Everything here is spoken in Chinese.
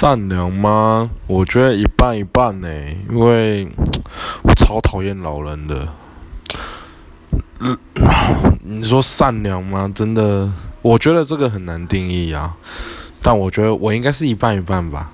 善良吗？我觉得一半一半呢，因为我超讨厌老人的。你说善良吗？真的，我觉得这个很难定义啊，但我觉得我应该是一半一半吧。